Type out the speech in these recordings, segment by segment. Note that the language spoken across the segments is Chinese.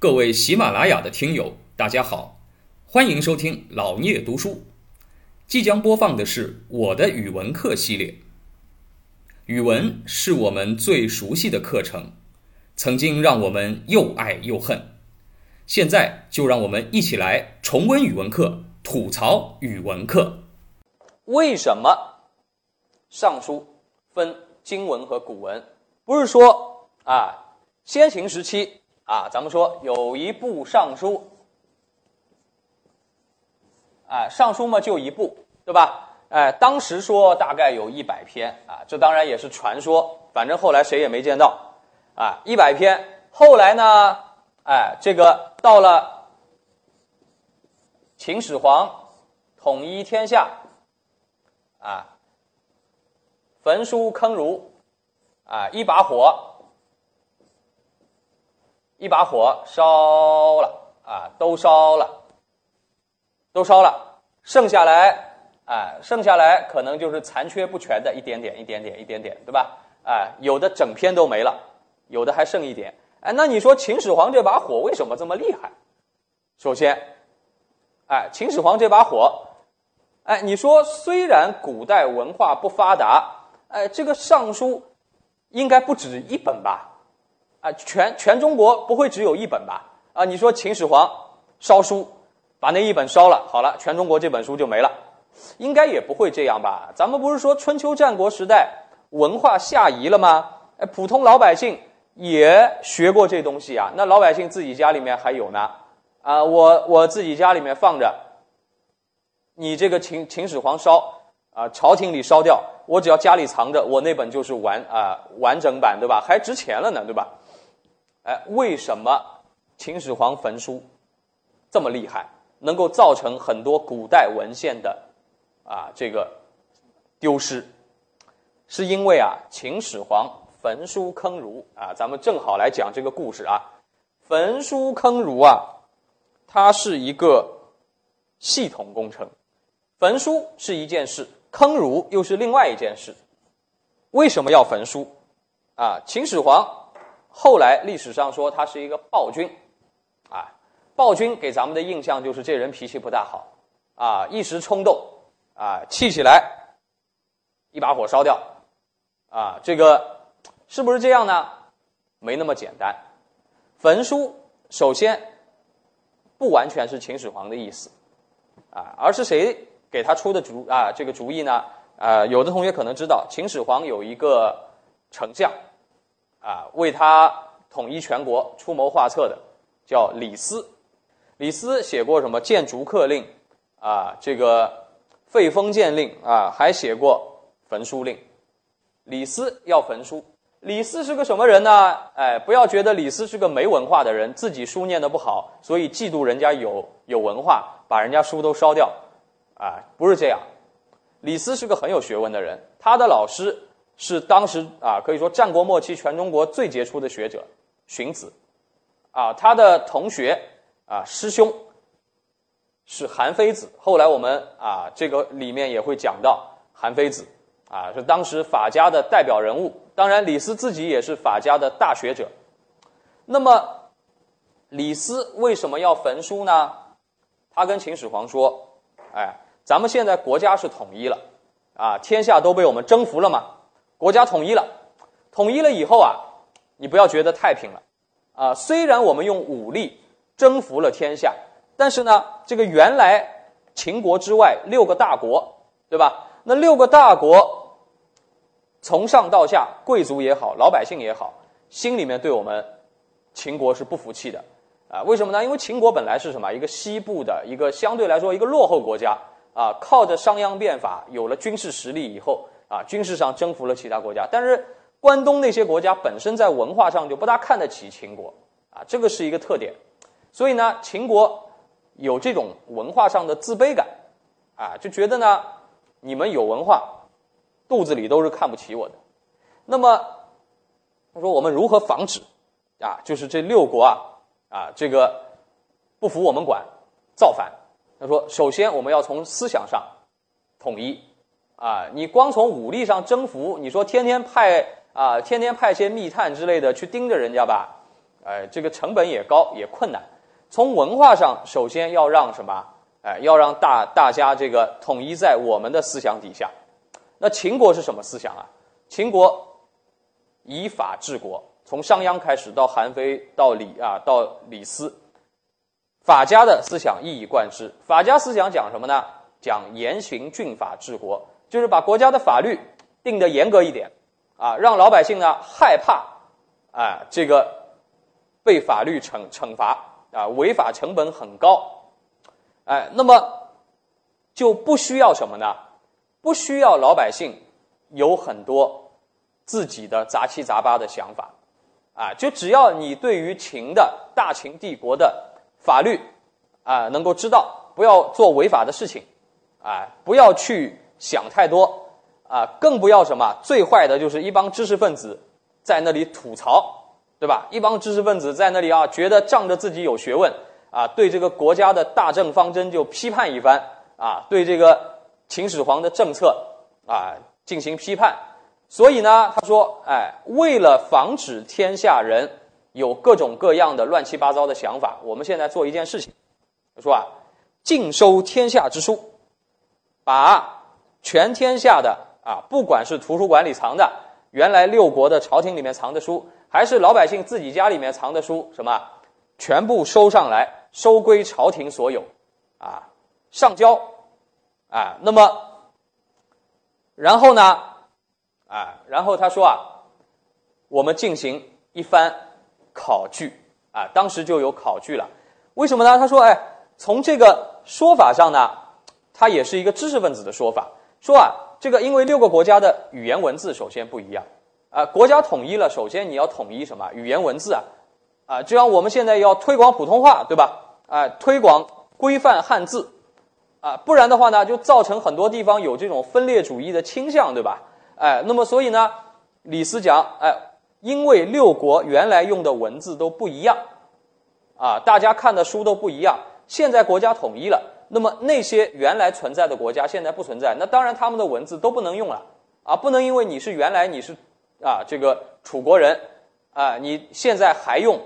各位喜马拉雅的听友，大家好，欢迎收听老聂读书。即将播放的是我的语文课系列。语文是我们最熟悉的课程，曾经让我们又爱又恨。现在就让我们一起来重温语文课，吐槽语文课。为什么《尚书》分经文和古文？不是说啊，先秦时期啊，咱们说有一部《尚书》，哎，《尚书》嘛就一部，对吧？哎，当时说大概有一百篇啊，这当然也是传说，反正后来谁也没见到啊，一百篇。后来呢，哎，这个到了秦始皇统一天下。啊，焚书坑儒，啊，一把火，一把火烧了，啊，都烧了，都烧了，剩下来，哎，剩下来可能就是残缺不全的一点点，一点点，一点点，对吧？哎，有的整篇都没了，有的还剩一点。哎，那你说秦始皇这把火为什么这么厉害？首先，哎，秦始皇这把火。哎，你说虽然古代文化不发达，哎，这个尚书应该不止一本吧？啊，全全中国不会只有一本吧？啊，你说秦始皇烧书，把那一本烧了，好了，全中国这本书就没了，应该也不会这样吧？咱们不是说春秋战国时代文化下移了吗？哎，普通老百姓也学过这东西啊，那老百姓自己家里面还有呢，啊，我我自己家里面放着。你这个秦秦始皇烧啊，朝廷里烧掉，我只要家里藏着，我那本就是完啊完整版，对吧？还值钱了呢，对吧？哎，为什么秦始皇焚书这么厉害，能够造成很多古代文献的啊这个丢失？是因为啊，秦始皇焚书坑儒啊，咱们正好来讲这个故事啊。焚书坑儒啊，它是一个系统工程。焚书是一件事，坑儒又是另外一件事。为什么要焚书？啊，秦始皇后来历史上说他是一个暴君，啊，暴君给咱们的印象就是这人脾气不大好，啊，一时冲动，啊，气起来一把火烧掉，啊，这个是不是这样呢？没那么简单。焚书首先不完全是秦始皇的意思，啊，而是谁？给他出的主啊，这个主意呢，啊，有的同学可能知道，秦始皇有一个丞相，啊，为他统一全国出谋划策的，叫李斯。李斯写过什么《谏逐客令》啊，这个废封建令啊，还写过焚书令。李斯要焚书，李斯是个什么人呢？哎，不要觉得李斯是个没文化的人，自己书念的不好，所以嫉妒人家有有文化，把人家书都烧掉。啊，不是这样，李斯是个很有学问的人，他的老师是当时啊，可以说战国末期全中国最杰出的学者荀子，啊，他的同学啊，师兄是韩非子。后来我们啊，这个里面也会讲到韩非子，啊，是当时法家的代表人物。当然，李斯自己也是法家的大学者。那么，李斯为什么要焚书呢？他跟秦始皇说，哎。咱们现在国家是统一了，啊，天下都被我们征服了嘛，国家统一了，统一了以后啊，你不要觉得太平了，啊，虽然我们用武力征服了天下，但是呢，这个原来秦国之外六个大国，对吧？那六个大国从上到下，贵族也好，老百姓也好，心里面对我们秦国是不服气的，啊，为什么呢？因为秦国本来是什么？一个西部的一个相对来说一个落后国家。啊，靠着商鞅变法有了军事实力以后，啊，军事上征服了其他国家。但是关东那些国家本身在文化上就不大看得起秦国，啊，这个是一个特点。所以呢，秦国有这种文化上的自卑感，啊，就觉得呢，你们有文化，肚子里都是看不起我的。那么，他说我们如何防止？啊，就是这六国啊，啊，这个不服我们管，造反。他说：“首先，我们要从思想上统一啊！你光从武力上征服，你说天天派啊，天天派些密探之类的去盯着人家吧，哎，这个成本也高，也困难。从文化上，首先要让什么？哎，要让大大家这个统一在我们的思想底下。那秦国是什么思想啊？秦国以法治国，从商鞅开始到韩非到李啊到李斯，法家的思想一以贯之。法家思想讲什么呢？讲严刑峻法治国，就是把国家的法律定得严格一点啊，让老百姓呢害怕啊这个被法律惩惩罚啊，违法成本很高。哎，那么就不需要什么呢？不需要老百姓有很多自己的杂七杂八的想法，啊，就只要你对于秦的大秦帝国的法律啊能够知道，不要做违法的事情，啊，不要去想太多，啊，更不要什么最坏的就是一帮知识分子在那里吐槽，对吧？一帮知识分子在那里啊，觉得仗着自己有学问。啊，对这个国家的大政方针就批判一番啊，对这个秦始皇的政策啊进行批判。所以呢，他说：“哎，为了防止天下人有各种各样的乱七八糟的想法，我们现在做一件事情，说啊，尽收天下之书，把全天下的啊，不管是图书馆里藏的，原来六国的朝廷里面藏的书，还是老百姓自己家里面藏的书，什么，全部收上来。”收归朝廷所有，啊，上交，啊，那么，然后呢，啊，然后他说啊，我们进行一番考据，啊，当时就有考据了，为什么呢？他说，哎，从这个说法上呢，他也是一个知识分子的说法，说啊，这个因为六个国家的语言文字首先不一样，啊，国家统一了，首先你要统一什么语言文字啊。啊，就像我们现在要推广普通话，对吧？啊，推广规范汉字，啊，不然的话呢，就造成很多地方有这种分裂主义的倾向，对吧？哎，那么所以呢，李斯讲，哎，因为六国原来用的文字都不一样，啊，大家看的书都不一样，现在国家统一了，那么那些原来存在的国家现在不存在，那当然他们的文字都不能用了，啊，不能因为你是原来你是啊这个楚国人，啊，你现在还用。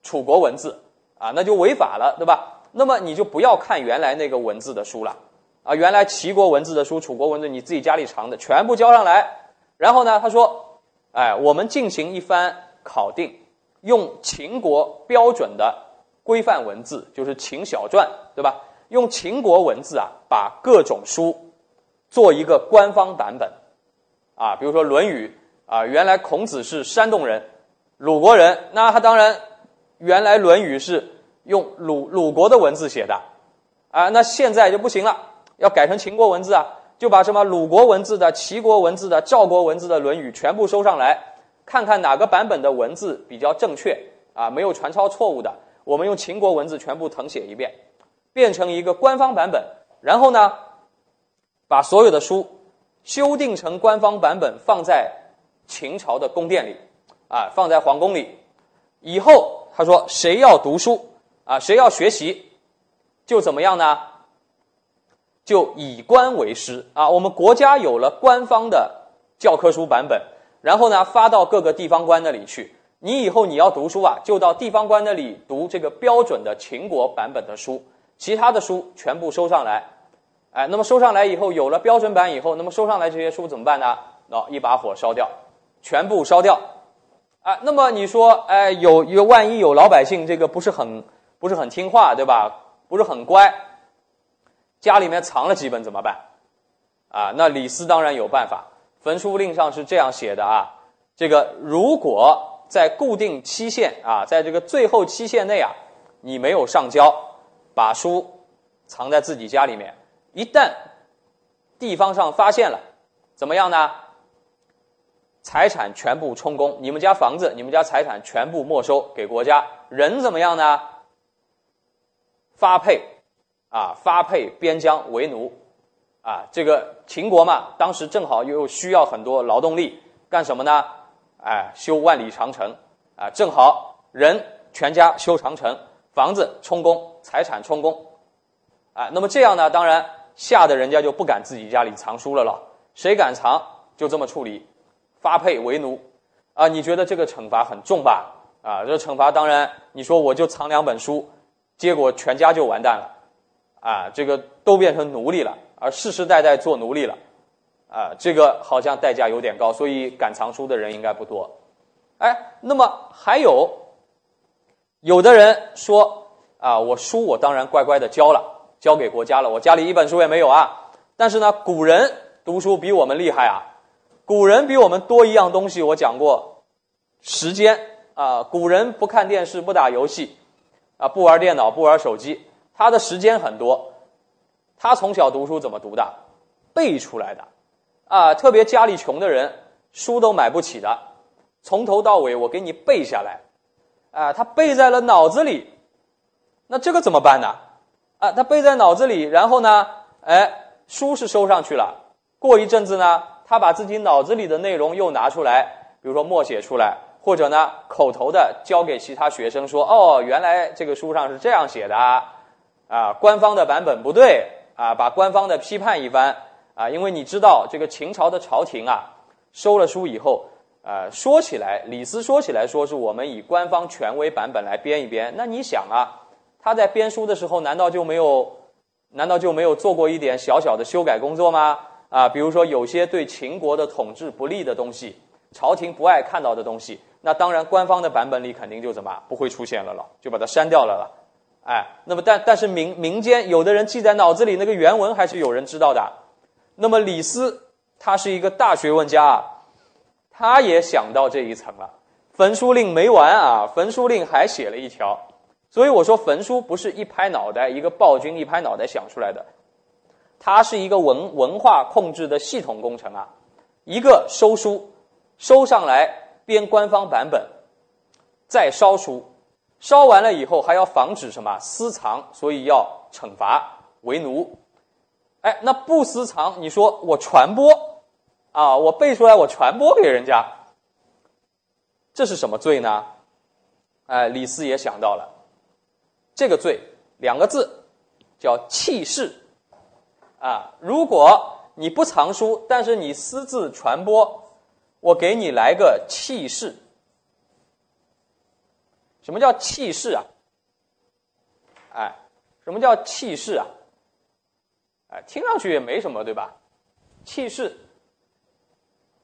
楚国文字啊，那就违法了，对吧？那么你就不要看原来那个文字的书了啊，原来齐国文字的书、楚国文字，你自己家里藏的全部交上来。然后呢，他说：“哎，我们进行一番考定，用秦国标准的规范文字，就是秦小篆，对吧？用秦国文字啊，把各种书做一个官方版本啊，比如说《论语》啊，原来孔子是山东人，鲁国人，那他当然。”原来《论语》是用鲁鲁国的文字写的，啊，那现在就不行了，要改成秦国文字啊，就把什么鲁国文字的、齐国文字的、赵国文字的《论语》全部收上来，看看哪个版本的文字比较正确啊，没有传抄错误的，我们用秦国文字全部誊写一遍，变成一个官方版本，然后呢，把所有的书修订成官方版本，放在秦朝的宫殿里，啊，放在皇宫里，以后。他说：“谁要读书啊？谁要学习，就怎么样呢？就以官为师啊！我们国家有了官方的教科书版本，然后呢，发到各个地方官那里去。你以后你要读书啊，就到地方官那里读这个标准的秦国版本的书，其他的书全部收上来。哎，那么收上来以后，有了标准版以后，那么收上来这些书怎么办呢？哦，一把火烧掉，全部烧掉。”啊，那么你说，哎，有有万一有老百姓这个不是很不是很听话，对吧？不是很乖，家里面藏了几本怎么办？啊，那李斯当然有办法。焚书令上是这样写的啊，这个如果在固定期限啊，在这个最后期限内啊，你没有上交，把书藏在自己家里面，一旦地方上发现了，怎么样呢？财产全部充公，你们家房子、你们家财产全部没收给国家。人怎么样呢？发配，啊，发配边疆为奴，啊，这个秦国嘛，当时正好又需要很多劳动力，干什么呢？哎，修万里长城，啊，正好人全家修长城，房子充公，财产充公，啊，那么这样呢，当然吓得人家就不敢自己家里藏书了了，谁敢藏，就这么处理。发配为奴，啊，你觉得这个惩罚很重吧？啊，这惩罚当然你说我就藏两本书，结果全家就完蛋了，啊，这个都变成奴隶了，而世世代代做奴隶了，啊，这个好像代价有点高，所以敢藏书的人应该不多。哎，那么还有有的人说啊，我书我当然乖乖的交了，交给国家了，我家里一本书也没有啊。但是呢，古人读书比我们厉害啊，古人比我们多一样东西，我讲过，时间啊，古人不看电视，不打游戏，啊，不玩电脑，不玩手机，他的时间很多。他从小读书怎么读的？背出来的，啊，特别家里穷的人，书都买不起的。从头到尾，我给你背下来，啊，他背在了脑子里，那这个怎么办呢？啊，他背在脑子里，然后呢，哎，书是收上去了。过一阵子呢，他把自己脑子里的内容又拿出来，比如说默写出来，或者呢，口头的交给其他学生说：“哦，原来这个书上是这样写的，啊，啊官方的版本不对，啊，把官方的批判一番，啊，因为你知道这个秦朝的朝廷啊，收了书以后。”呃，说起来，李斯说起来说是我们以官方权威版本来编一编。那你想啊，他在编书的时候，难道就没有，难道就没有做过一点小小的修改工作吗？啊，比如说有些对秦国的统治不利的东西，朝廷不爱看到的东西，那当然官方的版本里肯定就怎么不会出现了了，就把它删掉了了。哎，那么但但是民民间有的人记在脑子里那个原文还是有人知道的。那么李斯他是一个大学问家啊。他也想到这一层了，焚书令没完啊！焚书令还写了一条，所以我说焚书不是一拍脑袋一个暴君一拍脑袋想出来的，它是一个文文化控制的系统工程啊！一个收书，收上来编官方版本，再烧书，烧完了以后还要防止什么私藏，所以要惩罚为奴。哎，那不私藏，你说我传播？啊，我背出来，我传播给人家，这是什么罪呢？哎，李斯也想到了，这个罪两个字，叫弃市。啊，如果你不藏书，但是你私自传播，我给你来个弃市。什么叫弃市啊？哎，什么叫弃市啊？哎，听上去也没什么，对吧？弃市。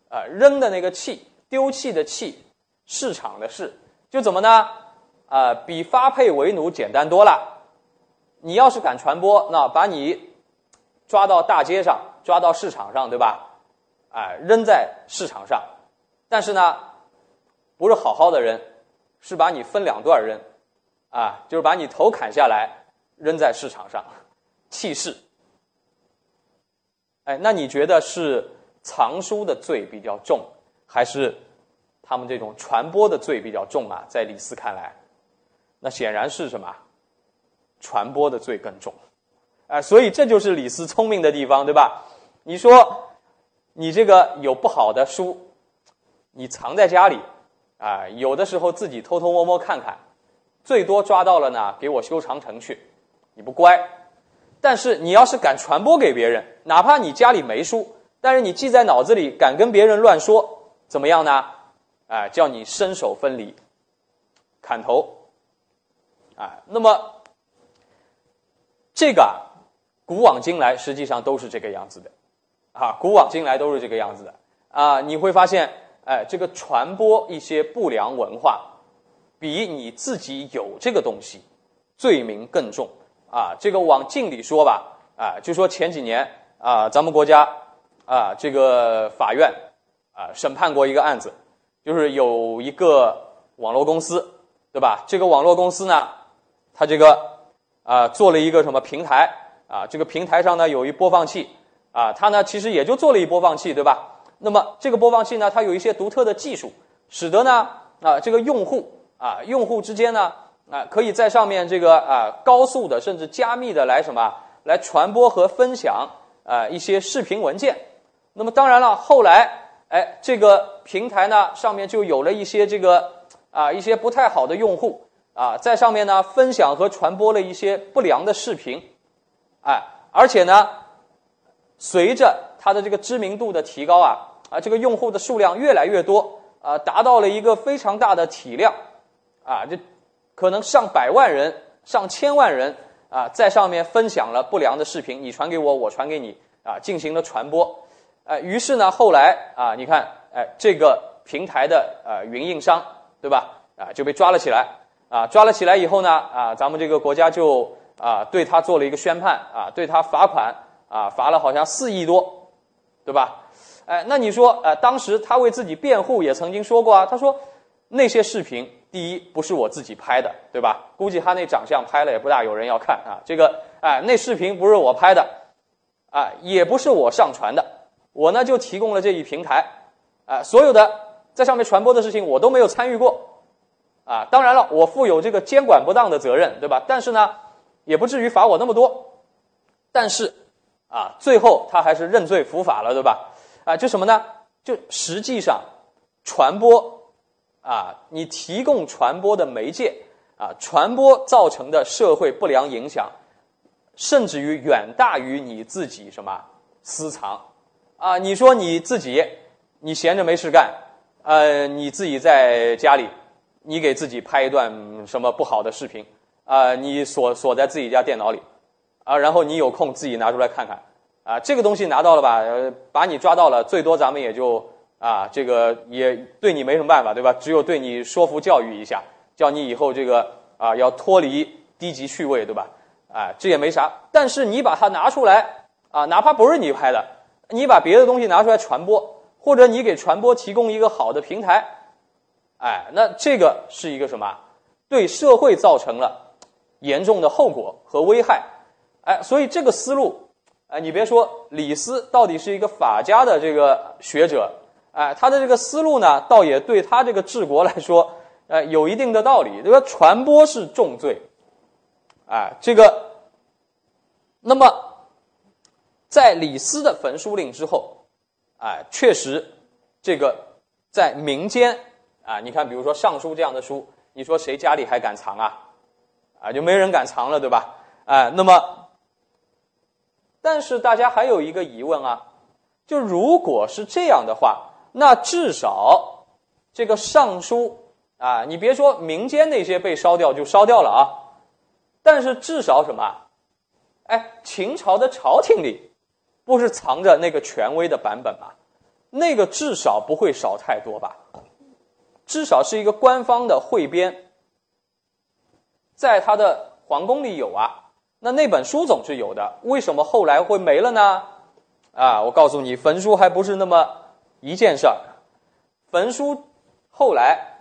啊，扔的那个弃，丢弃的弃，市场的市，就怎么呢？啊，比发配为奴简单多了。你要是敢传播，那把你抓到大街上，抓到市场上，对吧？哎，扔在市场上。但是呢，不是好好的扔，是把你分两段扔，啊，就是把你头砍下来扔在市场上，弃市。哎，那你觉得是？藏书的罪比较重，还是他们这种传播的罪比较重啊？在李斯看来，那显然是什么？传播的罪更重，啊，所以这就是李斯聪明的地方，对吧？你说你这个有不好的书，你藏在家里，啊，有的时候自己偷偷摸摸看看，最多抓到了呢，给我修长城去，你不乖。但是你要是敢传播给别人，哪怕你家里没书。但是你记在脑子里，敢跟别人乱说，怎么样呢？啊，叫你身首分离，砍头。啊，那么这个啊古往今来实际上都是这个样子的，啊，古往今来都是这个样子的。啊，你会发现，哎，这个传播一些不良文化，比你自己有这个东西，罪名更重。啊，这个往近里说吧，啊，就说前几年啊，咱们国家。啊，这个法院啊审判过一个案子，就是有一个网络公司，对吧？这个网络公司呢，它这个啊做了一个什么平台啊？这个平台上呢有一播放器啊，它呢其实也就做了一播放器，对吧？那么这个播放器呢，它有一些独特的技术，使得呢啊这个用户啊用户之间呢啊可以在上面这个啊高速的甚至加密的来什么来传播和分享啊一些视频文件。那么当然了，后来，哎，这个平台呢上面就有了一些这个啊一些不太好的用户啊，在上面呢分享和传播了一些不良的视频，哎，而且呢，随着它的这个知名度的提高啊啊，这个用户的数量越来越多啊，达到了一个非常大的体量啊，这可能上百万人、上千万人啊，在上面分享了不良的视频，你传给我，我传给你啊，进行了传播。呃，于是呢，后来啊，你看，哎，这个平台的呃云印商，对吧？啊，就被抓了起来。啊，抓了起来以后呢，啊，咱们这个国家就啊对他做了一个宣判，啊，对他罚款，啊，罚了好像四亿多，对吧？哎，那你说，呃，当时他为自己辩护，也曾经说过啊，他说那些视频，第一不是我自己拍的，对吧？估计他那长相拍了也不大有人要看啊。这个，哎，那视频不是我拍的，啊，也不是我上传的，我呢就提供了这一平台，啊，所有的在上面传播的事情我都没有参与过。啊，当然了，我负有这个监管不当的责任，对吧？但是呢，也不至于罚我那么多。但是，啊，最后他还是认罪伏法了，对吧？啊，就什么呢？就实际上，传播，啊，你提供传播的媒介，啊，传播造成的社会不良影响，甚至于远大于你自己什么私藏。啊，你说你自己，你闲着没事干，呃，你自己在家里。你给自己拍一段什么不好的视频啊？你锁锁在自己家电脑里啊，然后你有空自己拿出来看看啊。这个东西拿到了吧？把你抓到了，最多咱们也就啊，这个也对你没什么办法，对吧？只有对你说服教育一下，叫你以后这个啊要脱离低级趣味，对吧？啊，这也没啥。但是你把它拿出来啊，哪怕不是你拍的，你把别的东西拿出来传播，或者你给传播提供一个好的平台。哎，那这个是一个什么？对社会造成了严重的后果和危害。哎，所以这个思路，哎，你别说李斯到底是一个法家的这个学者，哎，他的这个思路呢，倒也对他这个治国来说，哎，有一定的道理。这个传播是重罪，哎，这个，那么在李斯的焚书令之后，哎，确实这个在民间。啊，你看，比如说《尚书》这样的书，你说谁家里还敢藏啊？啊，就没人敢藏了，对吧？啊，那么，但是大家还有一个疑问啊，就如果是这样的话，那至少这个《尚书》啊，你别说民间那些被烧掉就烧掉了啊，但是至少什么？哎，秦朝的朝廷里不是藏着那个权威的版本吗？那个至少不会少太多吧？至少是一个官方的汇编，在他的皇宫里有啊，那那本书总是有的，为什么后来会没了呢？啊，我告诉你，焚书还不是那么一件事儿，焚书后来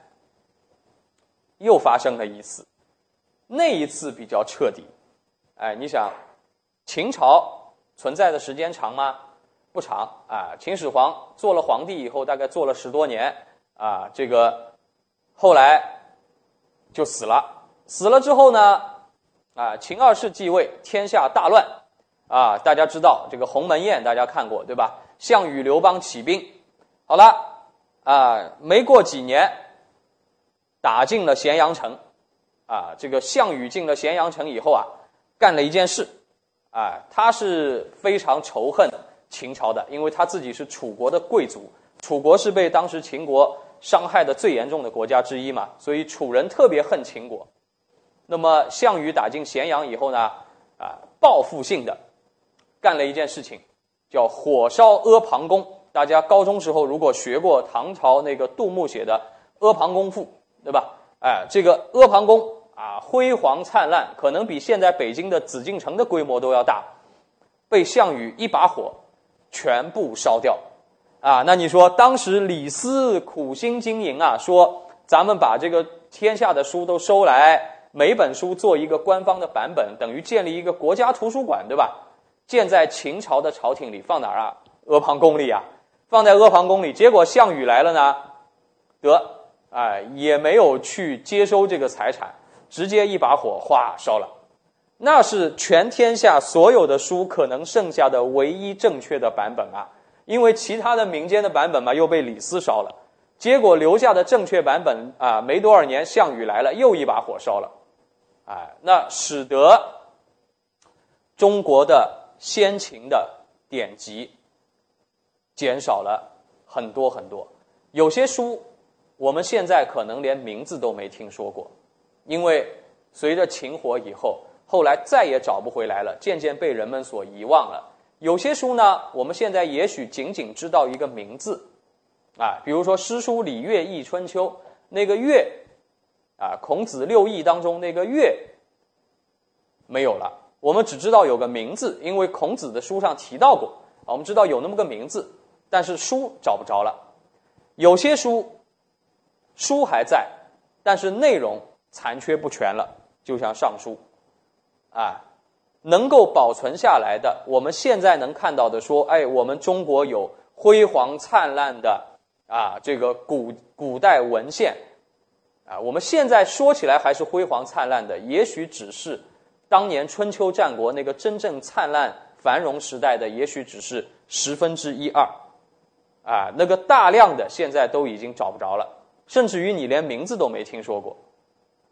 又发生了一次，那一次比较彻底。哎，你想，秦朝存在的时间长吗？不长啊，秦始皇做了皇帝以后，大概做了十多年。啊，这个后来就死了。死了之后呢，啊，秦二世继位，天下大乱。啊，大家知道这个鸿门宴，大家看过对吧？项羽、刘邦起兵，好了，啊，没过几年，打进了咸阳城。啊，这个项羽进了咸阳城以后啊，干了一件事。啊，他是非常仇恨秦朝的，因为他自己是楚国的贵族。楚国是被当时秦国伤害的最严重的国家之一嘛，所以楚人特别恨秦国。那么项羽打进咸阳以后呢，啊，报复性的干了一件事情，叫火烧阿房宫。大家高中时候如果学过唐朝那个杜牧写的《阿房宫赋》，对吧？哎，这个阿房宫啊，辉煌灿烂，可能比现在北京的紫禁城的规模都要大，被项羽一把火全部烧掉。啊，那你说当时李斯苦心经营啊，说咱们把这个天下的书都收来，每本书做一个官方的版本，等于建立一个国家图书馆，对吧？建在秦朝的朝廷里，放哪儿啊？阿房宫里啊，放在阿房宫里。结果项羽来了呢，得，哎，也没有去接收这个财产，直接一把火哗烧了。那是全天下所有的书可能剩下的唯一正确的版本啊。因为其他的民间的版本嘛，又被李斯烧了，结果留下的正确版本啊，没多少年，项羽来了，又一把火烧了，哎，那使得中国的先秦的典籍减少了很多很多。有些书我们现在可能连名字都没听说过，因为随着秦火以后，后来再也找不回来了，渐渐被人们所遗忘了。有些书呢，我们现在也许仅仅知道一个名字，啊，比如说诗书礼乐易春秋那个乐，啊，孔子六艺当中那个乐没有了，我们只知道有个名字，因为孔子的书上提到过，啊，我们知道有那么个名字，但是书找不着了。有些书。书还在，但是内容残缺不全了，就像《尚书》，啊，能够保存下来的，我们现在能看到的，说，哎，我们中国有辉煌灿烂的啊，这个古古代文献，啊，我们现在说起来还是辉煌灿烂的，也许只是当年春秋战国那个真正灿烂繁荣时代的，也许只是十分之一二，啊，那个大量的现在都已经找不着了。甚至于你连名字都没听说过，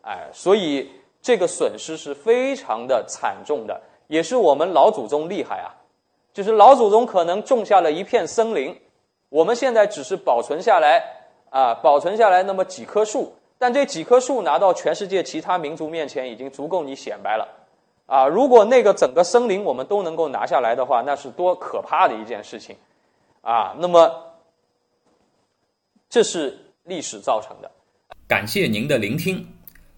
哎，所以这个损失是非常的惨重的，也是我们老祖宗厉害啊，就是老祖宗可能种下了一片森林，我们现在只是保存下来啊，保存下来那么几棵树，但这几棵树拿到全世界其他民族面前已经足够你显摆了，啊，如果那个整个森林我们都能够拿下来的话，那是多可怕的一件事情，啊，那么这是。历史造成的。感谢您的聆听。